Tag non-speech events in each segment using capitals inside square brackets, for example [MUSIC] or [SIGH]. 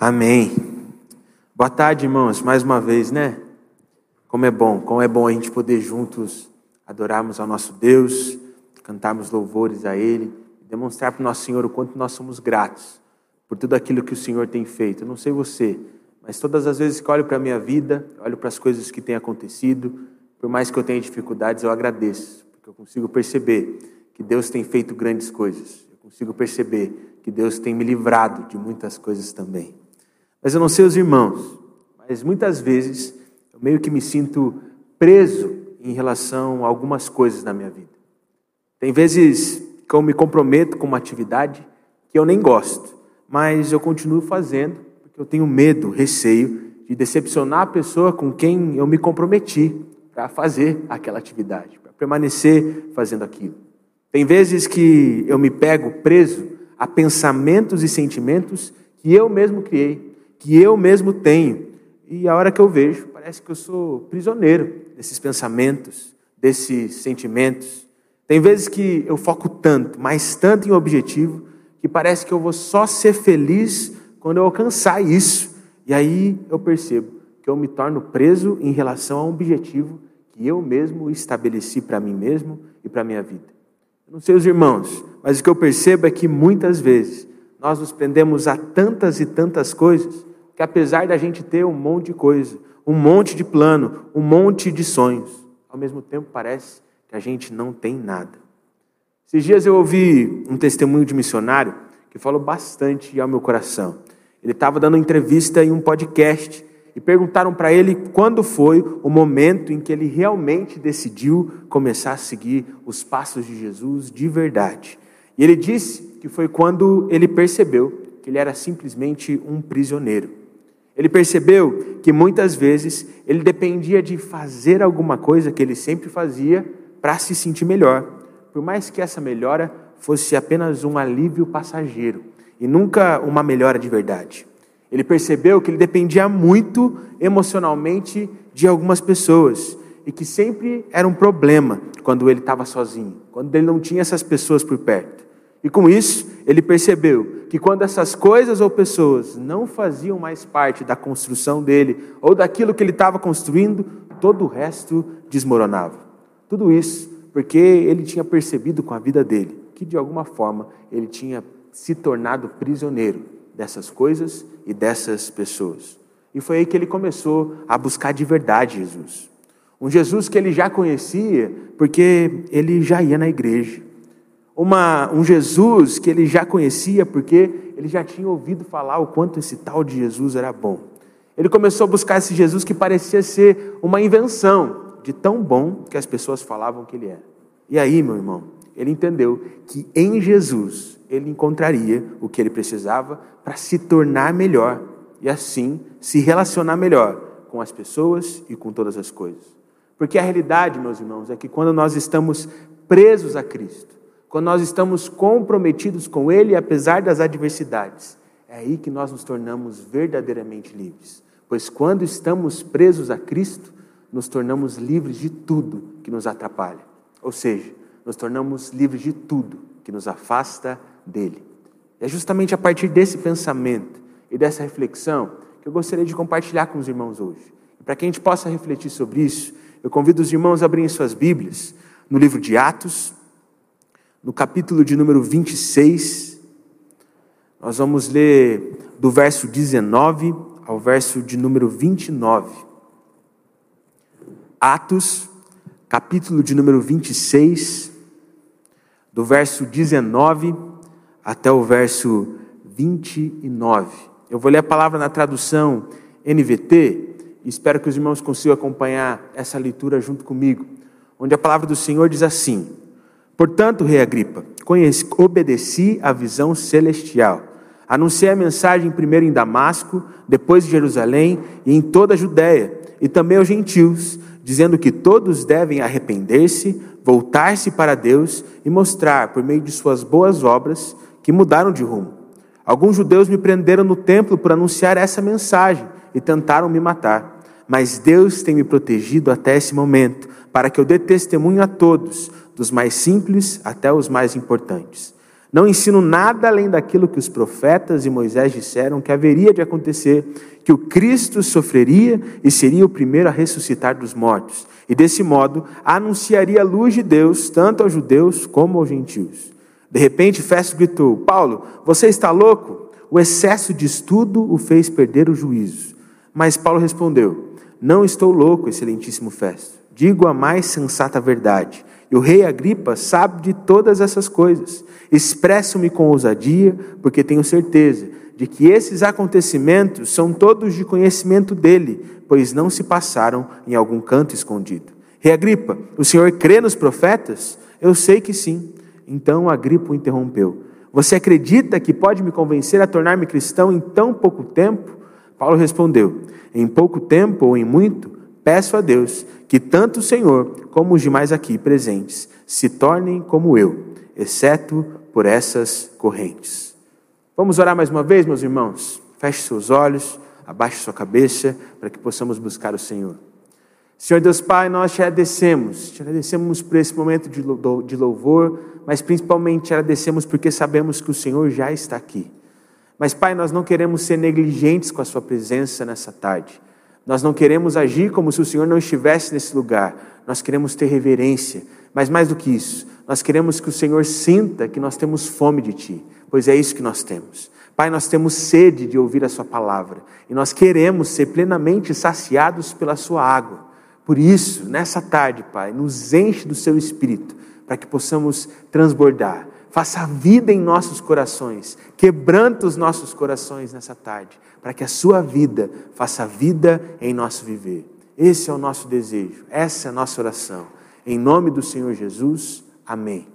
Amém. Boa tarde, irmãos, mais uma vez, né? Como é bom, como é bom a gente poder juntos adorarmos ao nosso Deus, cantarmos louvores a Ele, demonstrar para o nosso Senhor o quanto nós somos gratos por tudo aquilo que o Senhor tem feito. Eu não sei você, mas todas as vezes que olho para a minha vida, olho para as coisas que têm acontecido, por mais que eu tenha dificuldades, eu agradeço, porque eu consigo perceber que Deus tem feito grandes coisas. Eu consigo perceber que Deus tem me livrado de muitas coisas também. Mas eu não sei os irmãos, mas muitas vezes eu meio que me sinto preso em relação a algumas coisas na minha vida. Tem vezes que eu me comprometo com uma atividade que eu nem gosto, mas eu continuo fazendo porque eu tenho medo, receio de decepcionar a pessoa com quem eu me comprometi para fazer aquela atividade, para permanecer fazendo aquilo. Tem vezes que eu me pego preso a pensamentos e sentimentos que eu mesmo criei que eu mesmo tenho. E a hora que eu vejo, parece que eu sou prisioneiro desses pensamentos, desses sentimentos. Tem vezes que eu foco tanto, mas tanto em objetivo, que parece que eu vou só ser feliz quando eu alcançar isso. E aí eu percebo que eu me torno preso em relação a um objetivo que eu mesmo estabeleci para mim mesmo e para minha vida. Eu não sei os irmãos, mas o que eu percebo é que muitas vezes nós nos prendemos a tantas e tantas coisas que apesar da gente ter um monte de coisa, um monte de plano, um monte de sonhos, ao mesmo tempo parece que a gente não tem nada. Esses dias eu ouvi um testemunho de missionário que falou bastante ao meu coração. Ele estava dando entrevista em um podcast e perguntaram para ele quando foi o momento em que ele realmente decidiu começar a seguir os passos de Jesus de verdade. E ele disse que foi quando ele percebeu que ele era simplesmente um prisioneiro. Ele percebeu que muitas vezes ele dependia de fazer alguma coisa que ele sempre fazia para se sentir melhor, por mais que essa melhora fosse apenas um alívio passageiro e nunca uma melhora de verdade. Ele percebeu que ele dependia muito emocionalmente de algumas pessoas e que sempre era um problema quando ele estava sozinho, quando ele não tinha essas pessoas por perto. E com isso, ele percebeu que quando essas coisas ou pessoas não faziam mais parte da construção dele ou daquilo que ele estava construindo, todo o resto desmoronava. Tudo isso porque ele tinha percebido com a vida dele que de alguma forma ele tinha se tornado prisioneiro dessas coisas e dessas pessoas. E foi aí que ele começou a buscar de verdade Jesus. Um Jesus que ele já conhecia, porque ele já ia na igreja uma, um Jesus que ele já conhecia, porque ele já tinha ouvido falar o quanto esse tal de Jesus era bom. Ele começou a buscar esse Jesus que parecia ser uma invenção de tão bom que as pessoas falavam que ele era. E aí, meu irmão, ele entendeu que em Jesus ele encontraria o que ele precisava para se tornar melhor e assim se relacionar melhor com as pessoas e com todas as coisas. Porque a realidade, meus irmãos, é que quando nós estamos presos a Cristo, quando nós estamos comprometidos com Ele, apesar das adversidades, é aí que nós nos tornamos verdadeiramente livres. Pois quando estamos presos a Cristo, nos tornamos livres de tudo que nos atrapalha. Ou seja, nos tornamos livres de tudo que nos afasta dele. É justamente a partir desse pensamento e dessa reflexão que eu gostaria de compartilhar com os irmãos hoje. E para que a gente possa refletir sobre isso, eu convido os irmãos a abrirem suas Bíblias no livro de Atos, no capítulo de número 26, nós vamos ler do verso 19 ao verso de número 29. Atos, capítulo de número 26, do verso 19 até o verso 29. Eu vou ler a palavra na tradução NVT e espero que os irmãos consigam acompanhar essa leitura junto comigo, onde a palavra do Senhor diz assim: Portanto, rei Agripa, conheci, obedeci à visão celestial. Anunciei a mensagem primeiro em Damasco, depois em Jerusalém e em toda a Judéia, e também aos gentios, dizendo que todos devem arrepender-se, voltar-se para Deus e mostrar, por meio de suas boas obras, que mudaram de rumo. Alguns judeus me prenderam no templo por anunciar essa mensagem e tentaram me matar. Mas Deus tem me protegido até esse momento, para que eu dê testemunho a todos dos mais simples até os mais importantes. Não ensino nada além daquilo que os profetas e Moisés disseram que haveria de acontecer, que o Cristo sofreria e seria o primeiro a ressuscitar dos mortos, e desse modo anunciaria a luz de Deus tanto aos judeus como aos gentios. De repente, Festo gritou: Paulo, você está louco? O excesso de estudo o fez perder o juízo. Mas Paulo respondeu: Não estou louco, excelentíssimo Festo. Digo a mais sensata verdade. E o rei Agripa sabe de todas essas coisas. Expresso-me com ousadia, porque tenho certeza de que esses acontecimentos são todos de conhecimento dele, pois não se passaram em algum canto escondido. Rei Agripa, o senhor crê nos profetas? Eu sei que sim. Então Agripa o interrompeu. Você acredita que pode me convencer a tornar-me cristão em tão pouco tempo? Paulo respondeu: Em pouco tempo ou em muito, peço a Deus que tanto o Senhor como os demais aqui presentes se tornem como eu, exceto por essas correntes. Vamos orar mais uma vez, meus irmãos? Feche seus olhos, abaixe sua cabeça, para que possamos buscar o Senhor. Senhor Deus Pai, nós te agradecemos, te agradecemos por esse momento de louvor, mas principalmente te agradecemos porque sabemos que o Senhor já está aqui. Mas, Pai, nós não queremos ser negligentes com a Sua presença nessa tarde. Nós não queremos agir como se o Senhor não estivesse nesse lugar. Nós queremos ter reverência. Mas mais do que isso, nós queremos que o Senhor sinta que nós temos fome de Ti, pois é isso que nós temos. Pai, nós temos sede de ouvir a Sua palavra e nós queremos ser plenamente saciados pela Sua água. Por isso, nessa tarde, Pai, nos enche do Seu Espírito para que possamos transbordar. Faça vida em nossos corações, quebranta os nossos corações nessa tarde, para que a sua vida faça vida em nosso viver. Esse é o nosso desejo, essa é a nossa oração. Em nome do Senhor Jesus, amém.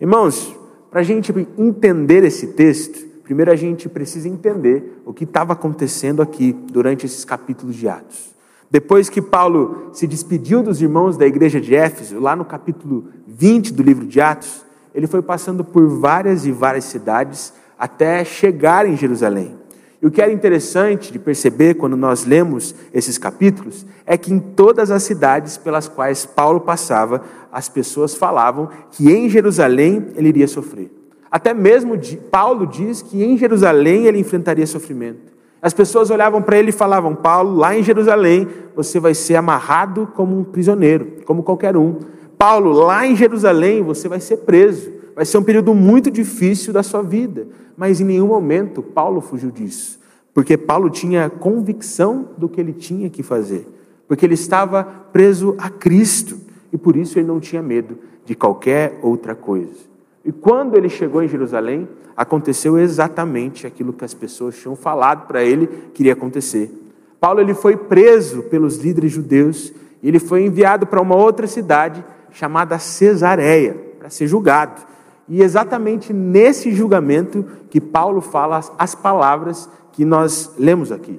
Irmãos, para a gente entender esse texto, primeiro a gente precisa entender o que estava acontecendo aqui durante esses capítulos de Atos. Depois que Paulo se despediu dos irmãos da igreja de Éfeso, lá no capítulo 20 do livro de Atos, ele foi passando por várias e várias cidades até chegar em Jerusalém. E o que era interessante de perceber quando nós lemos esses capítulos é que em todas as cidades pelas quais Paulo passava, as pessoas falavam que em Jerusalém ele iria sofrer. Até mesmo Paulo diz que em Jerusalém ele enfrentaria sofrimento. As pessoas olhavam para ele e falavam: Paulo, lá em Jerusalém você vai ser amarrado como um prisioneiro, como qualquer um. Paulo, lá em Jerusalém você vai ser preso. Vai ser um período muito difícil da sua vida, mas em nenhum momento Paulo fugiu disso, porque Paulo tinha convicção do que ele tinha que fazer, porque ele estava preso a Cristo e por isso ele não tinha medo de qualquer outra coisa. E quando ele chegou em Jerusalém, aconteceu exatamente aquilo que as pessoas tinham falado para ele que iria acontecer. Paulo ele foi preso pelos líderes judeus e ele foi enviado para uma outra cidade chamada Cesareia para ser julgado. E exatamente nesse julgamento que Paulo fala as palavras que nós lemos aqui.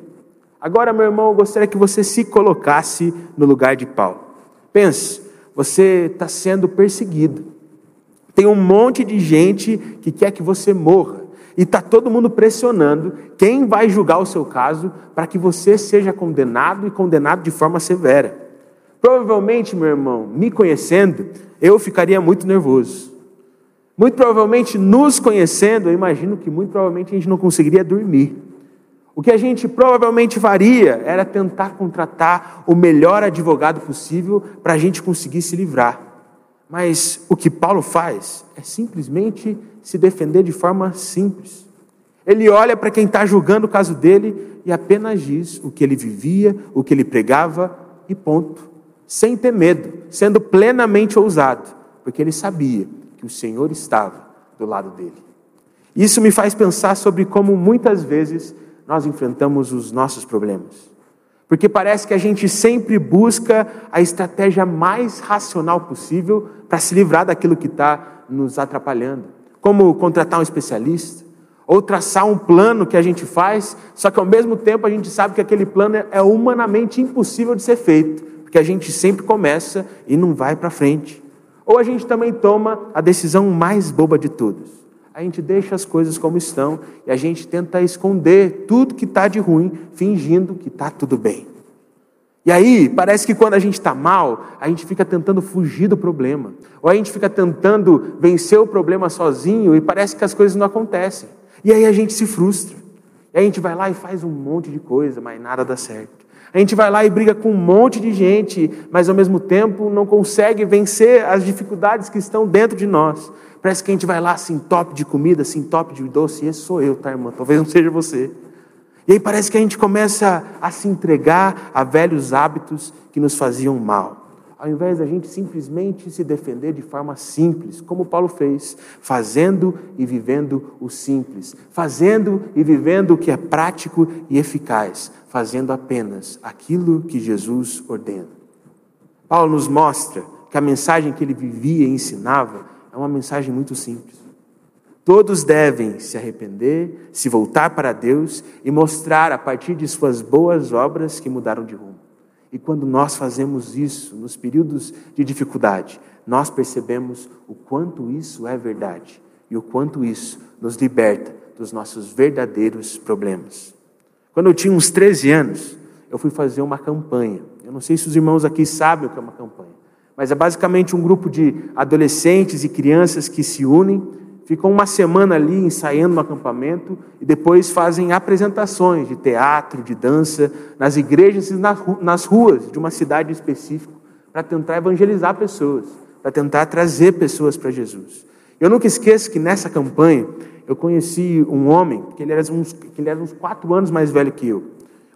Agora, meu irmão, eu gostaria que você se colocasse no lugar de Paulo. Pense, você está sendo perseguido. Tem um monte de gente que quer que você morra. E está todo mundo pressionando quem vai julgar o seu caso para que você seja condenado e condenado de forma severa. Provavelmente, meu irmão, me conhecendo, eu ficaria muito nervoso. Muito provavelmente, nos conhecendo, eu imagino que muito provavelmente a gente não conseguiria dormir. O que a gente provavelmente faria era tentar contratar o melhor advogado possível para a gente conseguir se livrar. Mas o que Paulo faz é simplesmente se defender de forma simples. Ele olha para quem está julgando o caso dele e apenas diz o que ele vivia, o que ele pregava e ponto. Sem ter medo, sendo plenamente ousado, porque ele sabia que o Senhor estava do lado dele. Isso me faz pensar sobre como muitas vezes nós enfrentamos os nossos problemas. Porque parece que a gente sempre busca a estratégia mais racional possível para se livrar daquilo que está nos atrapalhando. Como contratar um especialista, ou traçar um plano que a gente faz, só que ao mesmo tempo a gente sabe que aquele plano é humanamente impossível de ser feito, porque a gente sempre começa e não vai para frente. Ou a gente também toma a decisão mais boba de todas. A gente deixa as coisas como estão e a gente tenta esconder tudo que está de ruim, fingindo que está tudo bem. E aí, parece que quando a gente está mal, a gente fica tentando fugir do problema. Ou a gente fica tentando vencer o problema sozinho e parece que as coisas não acontecem. E aí a gente se frustra. E a gente vai lá e faz um monte de coisa, mas nada dá certo. A gente vai lá e briga com um monte de gente, mas ao mesmo tempo não consegue vencer as dificuldades que estão dentro de nós. Parece que a gente vai lá assim, top de comida, assim, top de doce. E esse sou eu, tá, irmã? Talvez não seja você. E aí parece que a gente começa a se entregar a velhos hábitos que nos faziam mal. Ao invés da gente simplesmente se defender de forma simples, como Paulo fez, fazendo e vivendo o simples, fazendo e vivendo o que é prático e eficaz, fazendo apenas aquilo que Jesus ordena. Paulo nos mostra que a mensagem que ele vivia e ensinava é uma mensagem muito simples. Todos devem se arrepender, se voltar para Deus e mostrar a partir de suas boas obras que mudaram de rumo. E quando nós fazemos isso nos períodos de dificuldade, nós percebemos o quanto isso é verdade e o quanto isso nos liberta dos nossos verdadeiros problemas. Quando eu tinha uns 13 anos, eu fui fazer uma campanha. Eu não sei se os irmãos aqui sabem o que é uma campanha, mas é basicamente um grupo de adolescentes e crianças que se unem ficam uma semana ali ensaiando no acampamento e depois fazem apresentações de teatro, de dança, nas igrejas e nas ruas de uma cidade específica, para tentar evangelizar pessoas, para tentar trazer pessoas para Jesus. Eu nunca esqueço que nessa campanha eu conheci um homem que ele era uns, que ele era uns quatro anos mais velho que eu.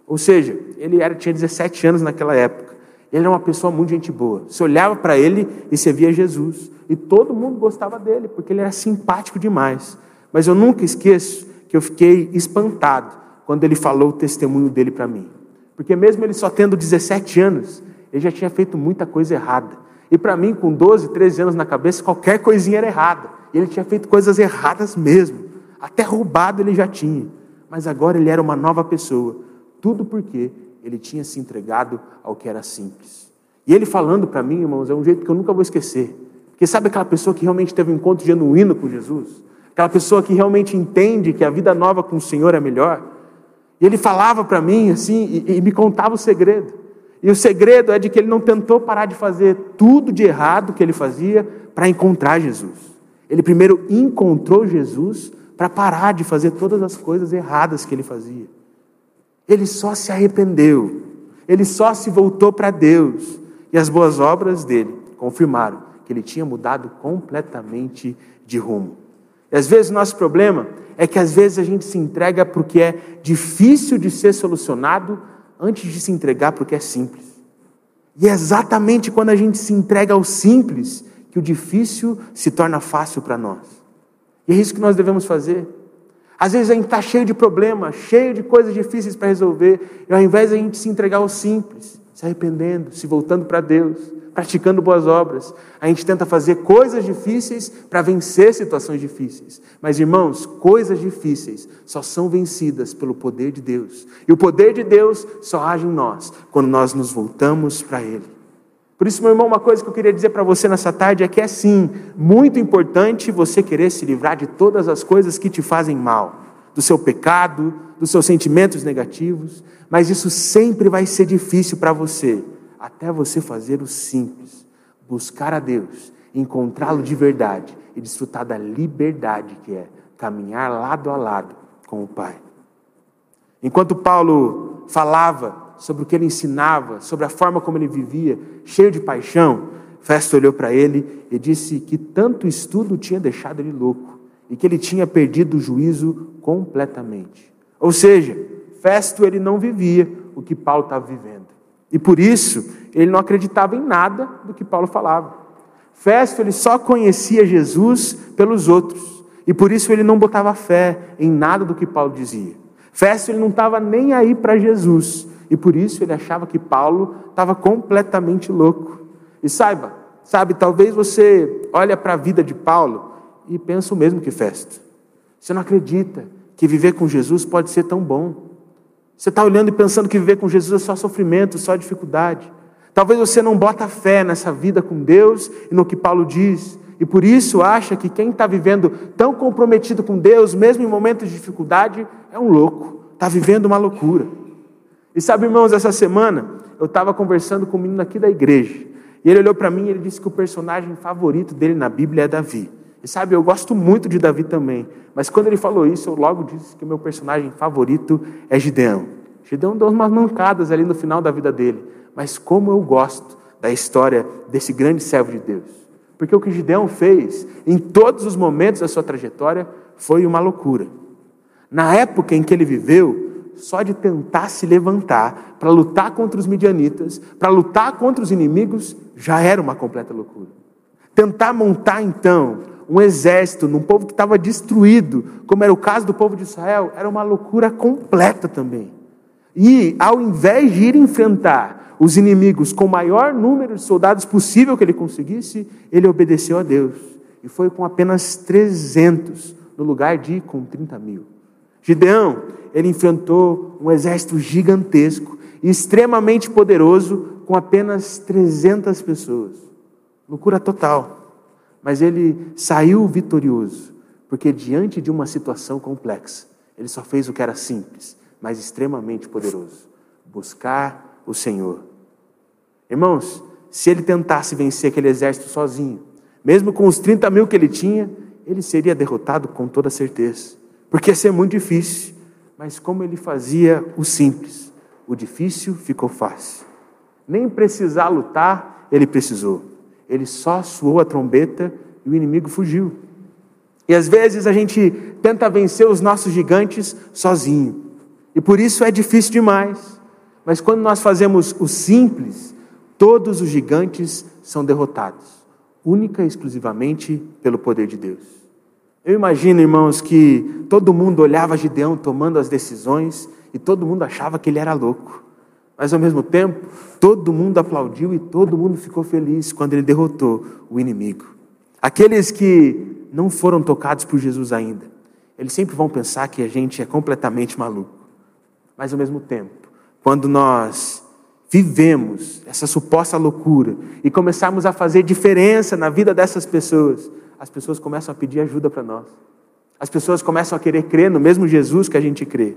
Ou seja, ele era, tinha 17 anos naquela época. Ele era uma pessoa muito gente boa. Você olhava para ele e você via Jesus. E todo mundo gostava dele, porque ele era simpático demais. Mas eu nunca esqueço que eu fiquei espantado quando ele falou o testemunho dele para mim. Porque mesmo ele só tendo 17 anos, ele já tinha feito muita coisa errada. E para mim, com 12, 13 anos na cabeça, qualquer coisinha era errada. E ele tinha feito coisas erradas mesmo. Até roubado ele já tinha. Mas agora ele era uma nova pessoa. Tudo porque ele tinha se entregado ao que era simples. E ele falando para mim, irmãos, é um jeito que eu nunca vou esquecer. Porque sabe aquela pessoa que realmente teve um encontro genuíno com Jesus? Aquela pessoa que realmente entende que a vida nova com o Senhor é melhor? E ele falava para mim assim, e, e me contava o segredo. E o segredo é de que ele não tentou parar de fazer tudo de errado que ele fazia para encontrar Jesus. Ele primeiro encontrou Jesus para parar de fazer todas as coisas erradas que ele fazia. Ele só se arrependeu, ele só se voltou para Deus, e as boas obras dele confirmaram que ele tinha mudado completamente de rumo. E às vezes o nosso problema é que às vezes a gente se entrega o que é difícil de ser solucionado antes de se entregar o que é simples. E é exatamente quando a gente se entrega ao simples que o difícil se torna fácil para nós. E é isso que nós devemos fazer. Às vezes a gente está cheio de problemas, cheio de coisas difíceis para resolver, e ao invés de a gente se entregar ao simples, se arrependendo, se voltando para Deus, praticando boas obras, a gente tenta fazer coisas difíceis para vencer situações difíceis. Mas irmãos, coisas difíceis só são vencidas pelo poder de Deus. E o poder de Deus só age em nós quando nós nos voltamos para Ele. Por isso, meu irmão, uma coisa que eu queria dizer para você nessa tarde é que é sim, muito importante você querer se livrar de todas as coisas que te fazem mal, do seu pecado, dos seus sentimentos negativos, mas isso sempre vai ser difícil para você, até você fazer o simples, buscar a Deus, encontrá-lo de verdade e desfrutar da liberdade que é caminhar lado a lado com o Pai. Enquanto Paulo falava sobre o que ele ensinava, sobre a forma como ele vivia, cheio de paixão, Festo olhou para ele e disse que tanto estudo tinha deixado ele louco e que ele tinha perdido o juízo completamente. Ou seja, Festo ele não vivia o que Paulo estava vivendo. E por isso, ele não acreditava em nada do que Paulo falava. Festo ele só conhecia Jesus pelos outros. E por isso ele não botava fé em nada do que Paulo dizia. Festo ele não estava nem aí para Jesus. E por isso ele achava que Paulo estava completamente louco. E saiba, sabe, talvez você olhe para a vida de Paulo e pensa o mesmo que Festo. Você não acredita que viver com Jesus pode ser tão bom. Você está olhando e pensando que viver com Jesus é só sofrimento, só dificuldade. Talvez você não bota fé nessa vida com Deus e no que Paulo diz. E por isso acha que quem está vivendo tão comprometido com Deus, mesmo em momentos de dificuldade, é um louco, está vivendo uma loucura. E sabe, irmãos, essa semana eu estava conversando com um menino aqui da igreja. E ele olhou para mim e ele disse que o personagem favorito dele na Bíblia é Davi. E sabe, eu gosto muito de Davi também. Mas quando ele falou isso, eu logo disse que o meu personagem favorito é Gideão. Gideão deu umas mancadas ali no final da vida dele. Mas como eu gosto da história desse grande servo de Deus. Porque o que Gideão fez em todos os momentos da sua trajetória foi uma loucura. Na época em que ele viveu, só de tentar se levantar para lutar contra os midianitas, para lutar contra os inimigos, já era uma completa loucura. Tentar montar então um exército num povo que estava destruído, como era o caso do povo de Israel, era uma loucura completa também. E ao invés de ir enfrentar os inimigos com o maior número de soldados possível que ele conseguisse, ele obedeceu a Deus e foi com apenas 300 no lugar de ir com 30 mil. Gideão, ele enfrentou um exército gigantesco extremamente poderoso com apenas 300 pessoas. Loucura total. Mas ele saiu vitorioso, porque diante de uma situação complexa, ele só fez o que era simples, mas extremamente poderoso: buscar o Senhor. Irmãos, se ele tentasse vencer aquele exército sozinho, mesmo com os 30 mil que ele tinha, ele seria derrotado com toda certeza porque ia ser muito difícil. Mas como ele fazia o simples, o difícil ficou fácil. Nem precisar lutar, ele precisou. Ele só suou a trombeta e o inimigo fugiu. E às vezes a gente tenta vencer os nossos gigantes sozinho. E por isso é difícil demais. Mas quando nós fazemos o simples, todos os gigantes são derrotados, única e exclusivamente pelo poder de Deus. Eu imagino, irmãos, que todo mundo olhava Gideão tomando as decisões e todo mundo achava que ele era louco. Mas ao mesmo tempo, todo mundo aplaudiu e todo mundo ficou feliz quando ele derrotou o inimigo. Aqueles que não foram tocados por Jesus ainda, eles sempre vão pensar que a gente é completamente maluco. Mas ao mesmo tempo, quando nós vivemos essa suposta loucura e começarmos a fazer diferença na vida dessas pessoas, as pessoas começam a pedir ajuda para nós. As pessoas começam a querer crer no mesmo Jesus que a gente crê.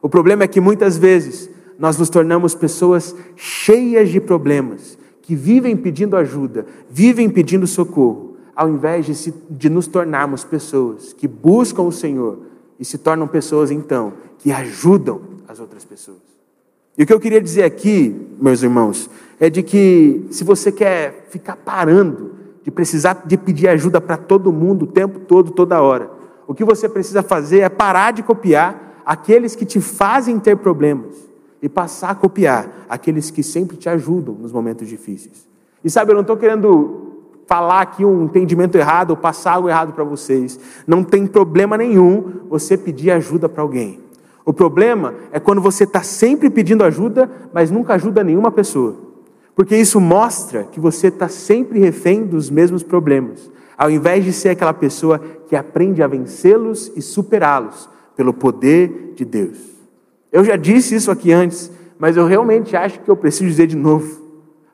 O problema é que muitas vezes nós nos tornamos pessoas cheias de problemas, que vivem pedindo ajuda, vivem pedindo socorro, ao invés de, se, de nos tornarmos pessoas que buscam o Senhor e se tornam pessoas, então, que ajudam as outras pessoas. E o que eu queria dizer aqui, meus irmãos, é de que se você quer ficar parando de precisar de pedir ajuda para todo mundo o tempo todo, toda hora. O que você precisa fazer é parar de copiar aqueles que te fazem ter problemas e passar a copiar aqueles que sempre te ajudam nos momentos difíceis. E sabe, eu não estou querendo falar aqui um entendimento errado ou passar algo errado para vocês. Não tem problema nenhum você pedir ajuda para alguém. O problema é quando você está sempre pedindo ajuda, mas nunca ajuda nenhuma pessoa. Porque isso mostra que você está sempre refém dos mesmos problemas, ao invés de ser aquela pessoa que aprende a vencê-los e superá-los pelo poder de Deus. Eu já disse isso aqui antes, mas eu realmente acho que eu preciso dizer de novo.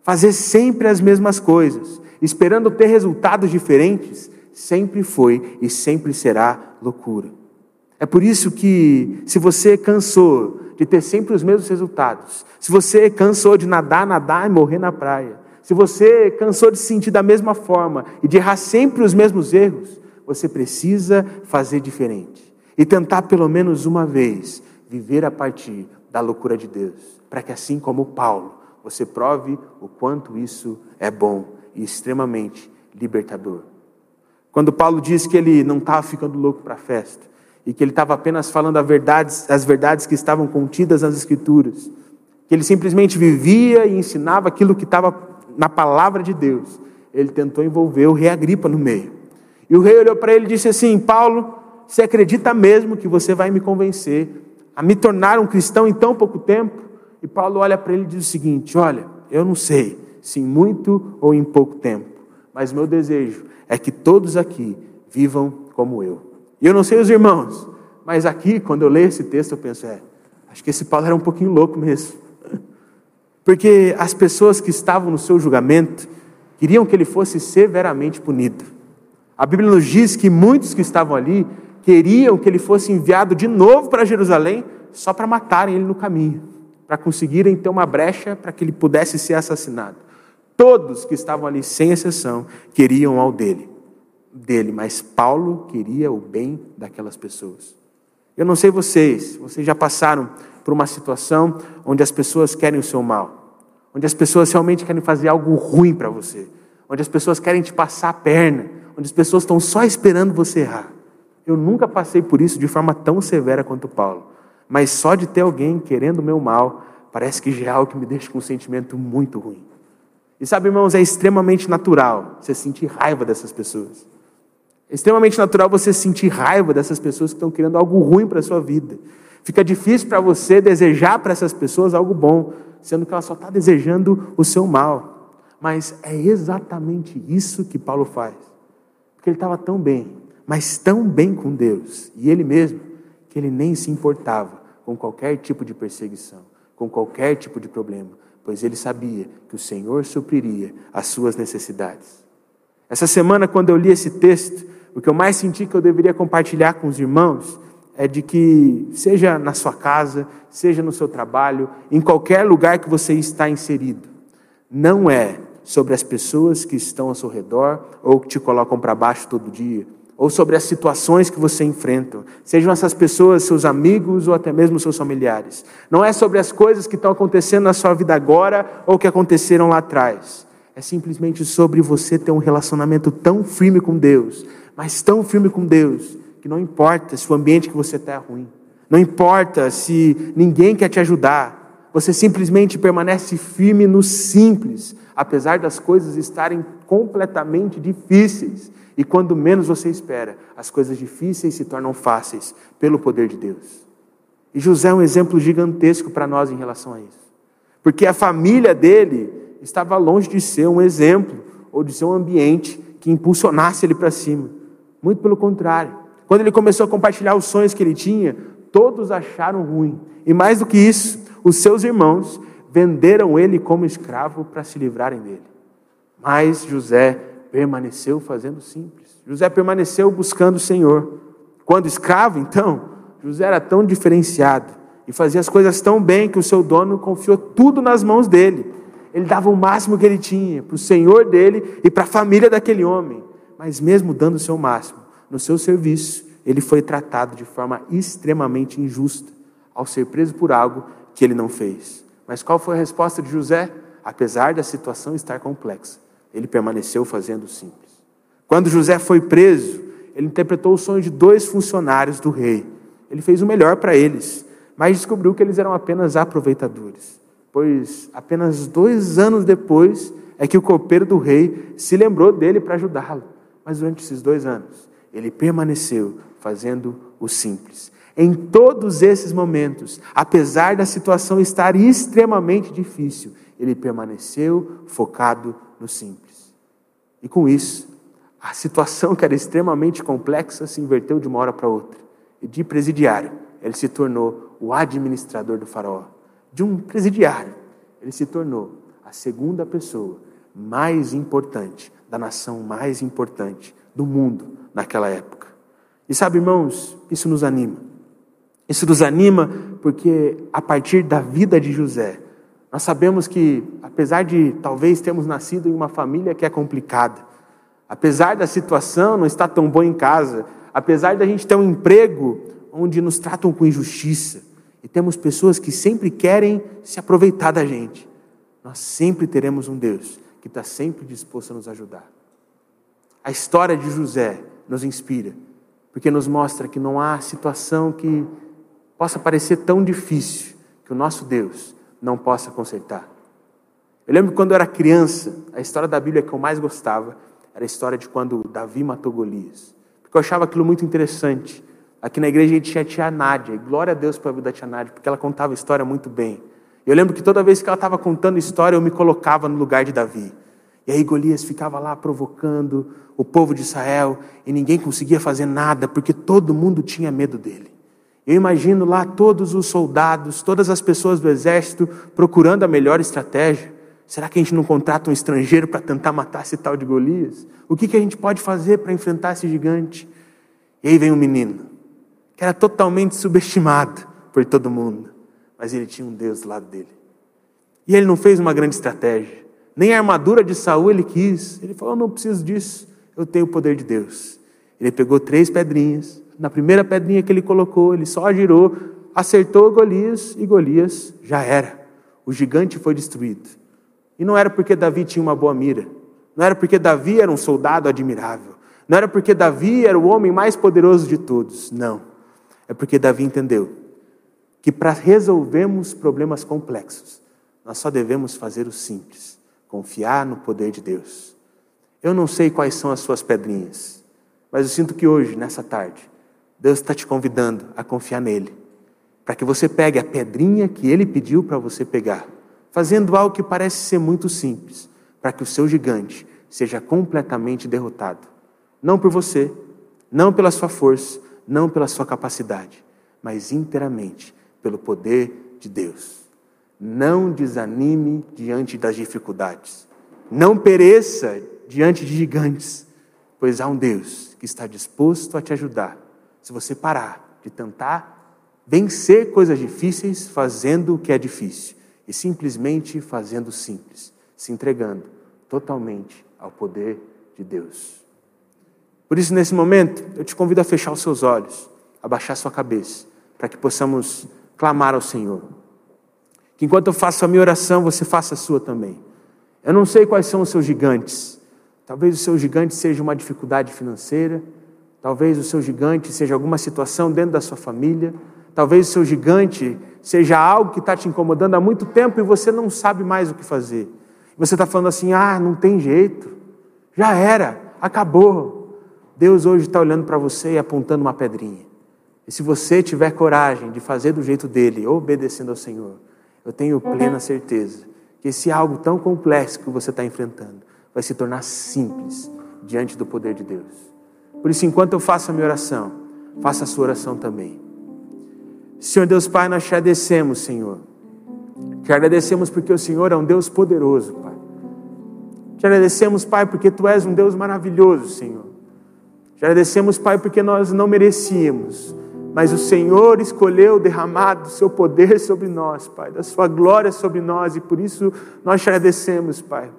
Fazer sempre as mesmas coisas, esperando ter resultados diferentes, sempre foi e sempre será loucura. É por isso que, se você cansou de ter sempre os mesmos resultados, se você cansou de nadar, nadar e morrer na praia, se você cansou de se sentir da mesma forma e de errar sempre os mesmos erros, você precisa fazer diferente. E tentar pelo menos uma vez viver a partir da loucura de Deus, para que assim como Paulo, você prove o quanto isso é bom e extremamente libertador. Quando Paulo diz que ele não estava ficando louco para a festa, e que ele estava apenas falando as verdades que estavam contidas nas Escrituras, que ele simplesmente vivia e ensinava aquilo que estava na palavra de Deus. Ele tentou envolver o rei Agripa no meio. E o rei olhou para ele e disse assim: Paulo, você acredita mesmo que você vai me convencer a me tornar um cristão em tão pouco tempo? E Paulo olha para ele e diz o seguinte: Olha, eu não sei se em muito ou em pouco tempo, mas meu desejo é que todos aqui vivam como eu. E eu não sei os irmãos, mas aqui, quando eu leio esse texto, eu penso, é, acho que esse Paulo era um pouquinho louco mesmo. [LAUGHS] Porque as pessoas que estavam no seu julgamento queriam que ele fosse severamente punido. A Bíblia nos diz que muitos que estavam ali queriam que ele fosse enviado de novo para Jerusalém só para matarem ele no caminho, para conseguirem ter uma brecha para que ele pudesse ser assassinado. Todos que estavam ali, sem exceção, queriam ao dele, dele, mas Paulo queria o bem daquelas pessoas. Eu não sei vocês, vocês já passaram por uma situação onde as pessoas querem o seu mal, onde as pessoas realmente querem fazer algo ruim para você, onde as pessoas querem te passar a perna, onde as pessoas estão só esperando você errar. Eu nunca passei por isso de forma tão severa quanto Paulo, mas só de ter alguém querendo o meu mal, parece que já é algo que me deixa com um sentimento muito ruim. E sabe, irmãos, é extremamente natural você sentir raiva dessas pessoas. É extremamente natural você sentir raiva dessas pessoas que estão querendo algo ruim para a sua vida. Fica difícil para você desejar para essas pessoas algo bom, sendo que ela só está desejando o seu mal. Mas é exatamente isso que Paulo faz. Porque ele estava tão bem, mas tão bem com Deus e ele mesmo, que ele nem se importava com qualquer tipo de perseguição, com qualquer tipo de problema pois ele sabia que o Senhor supriria as suas necessidades. Essa semana, quando eu li esse texto, o que eu mais senti que eu deveria compartilhar com os irmãos é de que, seja na sua casa, seja no seu trabalho, em qualquer lugar que você está inserido, não é sobre as pessoas que estão ao seu redor ou que te colocam para baixo todo dia, ou sobre as situações que você enfrenta, sejam essas pessoas seus amigos ou até mesmo seus familiares. Não é sobre as coisas que estão acontecendo na sua vida agora ou que aconteceram lá atrás. É simplesmente sobre você ter um relacionamento tão firme com Deus, mas tão firme com Deus, que não importa se o ambiente que você está é ruim, não importa se ninguém quer te ajudar, você simplesmente permanece firme no simples, apesar das coisas estarem completamente difíceis. E quando menos você espera, as coisas difíceis se tornam fáceis pelo poder de Deus. E José é um exemplo gigantesco para nós em relação a isso. Porque a família dele estava longe de ser um exemplo ou de ser um ambiente que impulsionasse ele para cima. Muito pelo contrário. Quando ele começou a compartilhar os sonhos que ele tinha, todos acharam ruim. E mais do que isso, os seus irmãos venderam ele como escravo para se livrarem dele. Mas José permaneceu fazendo simples. José permaneceu buscando o Senhor. Quando escravo, então, José era tão diferenciado e fazia as coisas tão bem que o seu dono confiou tudo nas mãos dele. Ele dava o máximo que ele tinha para o Senhor dele e para a família daquele homem. Mas, mesmo dando o seu máximo no seu serviço, ele foi tratado de forma extremamente injusta, ao ser preso por algo que ele não fez. Mas qual foi a resposta de José? Apesar da situação estar complexa, ele permaneceu fazendo o simples. Quando José foi preso, ele interpretou o sonho de dois funcionários do rei. Ele fez o melhor para eles, mas descobriu que eles eram apenas aproveitadores, pois apenas dois anos depois é que o copeiro do rei se lembrou dele para ajudá-lo. Mas durante esses dois anos, ele permaneceu fazendo o simples. Em todos esses momentos, apesar da situação estar extremamente difícil, ele permaneceu focado no simples. E com isso, a situação que era extremamente complexa se inverteu de uma hora para outra. E de presidiário, ele se tornou o administrador do faraó. De um presidiário, ele se tornou a segunda pessoa mais importante da nação mais importante do mundo naquela época. E sabe, irmãos, isso nos anima. Isso nos anima porque a partir da vida de José, nós sabemos que, apesar de talvez termos nascido em uma família que é complicada, apesar da situação não estar tão boa em casa, apesar da gente ter um emprego onde nos tratam com injustiça, e temos pessoas que sempre querem se aproveitar da gente, nós sempre teremos um Deus que está sempre disposto a nos ajudar. A história de José nos inspira, porque nos mostra que não há situação que possa parecer tão difícil que o nosso Deus não possa consertar. Eu lembro quando eu era criança, a história da Bíblia que eu mais gostava era a história de quando Davi matou Golias. Porque eu achava aquilo muito interessante. Aqui na igreja a gente tinha a tia Nádia, e glória a Deus pela vida da tia Nádia, porque ela contava a história muito bem. Eu lembro que toda vez que ela estava contando história, eu me colocava no lugar de Davi. E aí Golias ficava lá provocando o povo de Israel, e ninguém conseguia fazer nada, porque todo mundo tinha medo dele. Eu imagino lá todos os soldados, todas as pessoas do exército procurando a melhor estratégia. Será que a gente não contrata um estrangeiro para tentar matar esse tal de Golias? O que, que a gente pode fazer para enfrentar esse gigante? E aí vem um menino, que era totalmente subestimado por todo mundo, mas ele tinha um Deus do lado dele. E ele não fez uma grande estratégia. Nem a armadura de Saul ele quis. Ele falou: não preciso disso, eu tenho o poder de Deus. Ele pegou três pedrinhas. Na primeira pedrinha que ele colocou, ele só girou, acertou Golias e Golias já era. O gigante foi destruído. E não era porque Davi tinha uma boa mira. Não era porque Davi era um soldado admirável. Não era porque Davi era o homem mais poderoso de todos. Não. É porque Davi entendeu que para resolvermos problemas complexos, nós só devemos fazer o simples: confiar no poder de Deus. Eu não sei quais são as suas pedrinhas, mas eu sinto que hoje, nessa tarde, Deus está te convidando a confiar nele, para que você pegue a pedrinha que ele pediu para você pegar, fazendo algo que parece ser muito simples, para que o seu gigante seja completamente derrotado. Não por você, não pela sua força, não pela sua capacidade, mas inteiramente pelo poder de Deus. Não desanime diante das dificuldades. Não pereça diante de gigantes, pois há um Deus que está disposto a te ajudar. Se você parar de tentar vencer coisas difíceis fazendo o que é difícil e simplesmente fazendo o simples, se entregando totalmente ao poder de Deus. Por isso, nesse momento, eu te convido a fechar os seus olhos, a baixar sua cabeça, para que possamos clamar ao Senhor. Que enquanto eu faço a minha oração, você faça a sua também. Eu não sei quais são os seus gigantes. Talvez o seu gigante seja uma dificuldade financeira, talvez o seu gigante seja alguma situação dentro da sua família, talvez o seu gigante seja algo que está te incomodando há muito tempo e você não sabe mais o que fazer. Você está falando assim: ah, não tem jeito, já era, acabou. Deus hoje está olhando para você e apontando uma pedrinha. E se você tiver coragem de fazer do jeito dele, obedecendo ao Senhor, eu tenho plena certeza que esse algo tão complexo que você está enfrentando vai se tornar simples diante do poder de Deus. Por isso, enquanto eu faço a minha oração, faça a sua oração também. Senhor Deus Pai, nós te agradecemos, Senhor. Te agradecemos porque o Senhor é um Deus poderoso, Pai. Te agradecemos, Pai, porque Tu és um Deus maravilhoso, Senhor. Te agradecemos, Pai, porque nós não merecíamos, mas o Senhor escolheu derramar do seu poder sobre nós, Pai, da sua glória sobre nós, e por isso nós te agradecemos, Pai.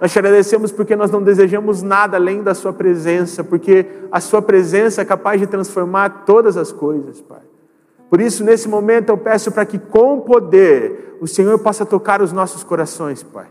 Nós te agradecemos porque nós não desejamos nada além da Sua presença, porque a Sua presença é capaz de transformar todas as coisas, Pai. Por isso, nesse momento, eu peço para que com poder o Senhor possa tocar os nossos corações, Pai.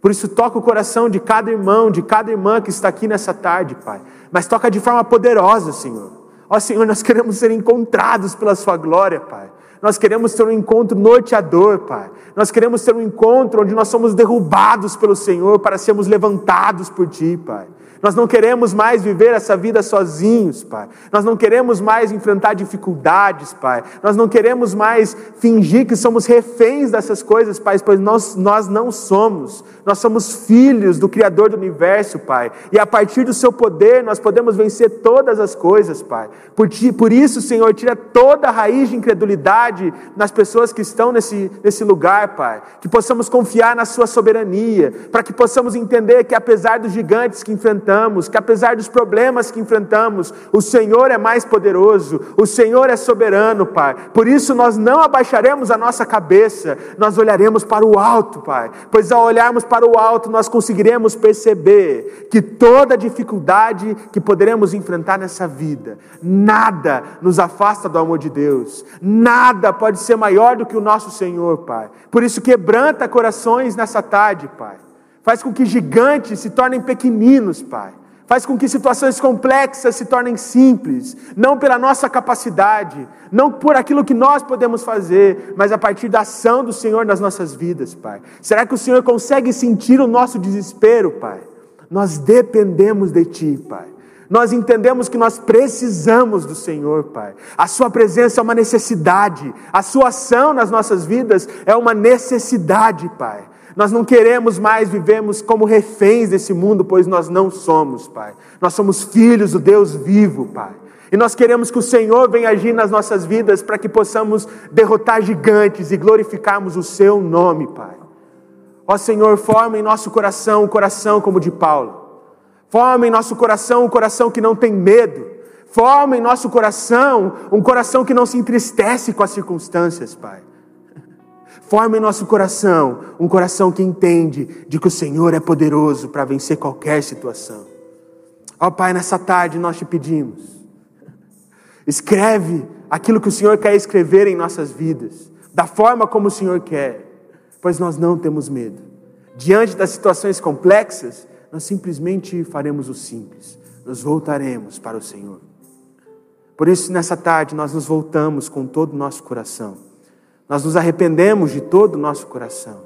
Por isso, toca o coração de cada irmão, de cada irmã que está aqui nessa tarde, Pai. Mas toca de forma poderosa, Senhor. Ó Senhor, nós queremos ser encontrados pela Sua glória, Pai. Nós queremos ter um encontro norteador, Pai. Nós queremos ter um encontro onde nós somos derrubados pelo Senhor para sermos levantados por Ti, Pai. Nós não queremos mais viver essa vida sozinhos, Pai. Nós não queremos mais enfrentar dificuldades, Pai. Nós não queremos mais fingir que somos reféns dessas coisas, Pai, pois nós, nós não somos. Nós somos filhos do Criador do universo, Pai. E a partir do Seu poder nós podemos vencer todas as coisas, Pai. Por, ti, por isso, Senhor, tira toda a raiz de incredulidade nas pessoas que estão nesse, nesse lugar, Pai. Que possamos confiar na Sua soberania, para que possamos entender que apesar dos gigantes que enfrentamos, enfrentamos, que apesar dos problemas que enfrentamos, o Senhor é mais poderoso, o Senhor é soberano, Pai. Por isso nós não abaixaremos a nossa cabeça, nós olharemos para o alto, Pai. Pois ao olharmos para o alto, nós conseguiremos perceber que toda dificuldade que poderemos enfrentar nessa vida, nada nos afasta do amor de Deus, nada pode ser maior do que o nosso Senhor, Pai. Por isso quebranta corações nessa tarde, Pai. Faz com que gigantes se tornem pequeninos, Pai. Faz com que situações complexas se tornem simples, não pela nossa capacidade, não por aquilo que nós podemos fazer, mas a partir da ação do Senhor nas nossas vidas, Pai. Será que o Senhor consegue sentir o nosso desespero, Pai? Nós dependemos de Ti, Pai. Nós entendemos que nós precisamos do Senhor, Pai. A Sua presença é uma necessidade, a Sua ação nas nossas vidas é uma necessidade, Pai. Nós não queremos mais vivermos como reféns desse mundo, pois nós não somos, Pai. Nós somos filhos do Deus vivo, Pai. E nós queremos que o Senhor venha agir nas nossas vidas para que possamos derrotar gigantes e glorificarmos o Seu nome, Pai. Ó Senhor, forma em nosso coração um coração como o de Paulo. Forma em nosso coração um coração que não tem medo. Forma em nosso coração um coração que não se entristece com as circunstâncias, Pai. Transforma em nosso coração um coração que entende de que o Senhor é poderoso para vencer qualquer situação. Ó Pai, nessa tarde nós te pedimos, escreve aquilo que o Senhor quer escrever em nossas vidas, da forma como o Senhor quer, pois nós não temos medo. Diante das situações complexas, nós simplesmente faremos o simples, nos voltaremos para o Senhor. Por isso, nessa tarde, nós nos voltamos com todo o nosso coração. Nós nos arrependemos de todo o nosso coração.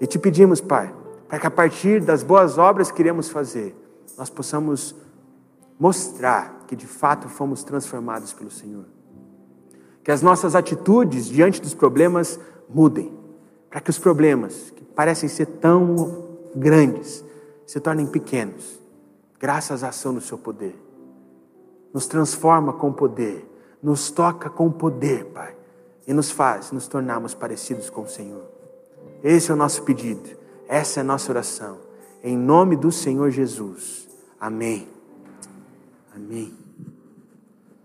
E te pedimos, Pai, para que a partir das boas obras que iremos fazer, nós possamos mostrar que de fato fomos transformados pelo Senhor. Que as nossas atitudes diante dos problemas mudem, para que os problemas, que parecem ser tão grandes, se tornem pequenos, graças à ação do Seu poder nos transforma com poder, nos toca com poder, Pai, e nos faz nos tornarmos parecidos com o Senhor. Esse é o nosso pedido, essa é a nossa oração. Em nome do Senhor Jesus. Amém. Amém.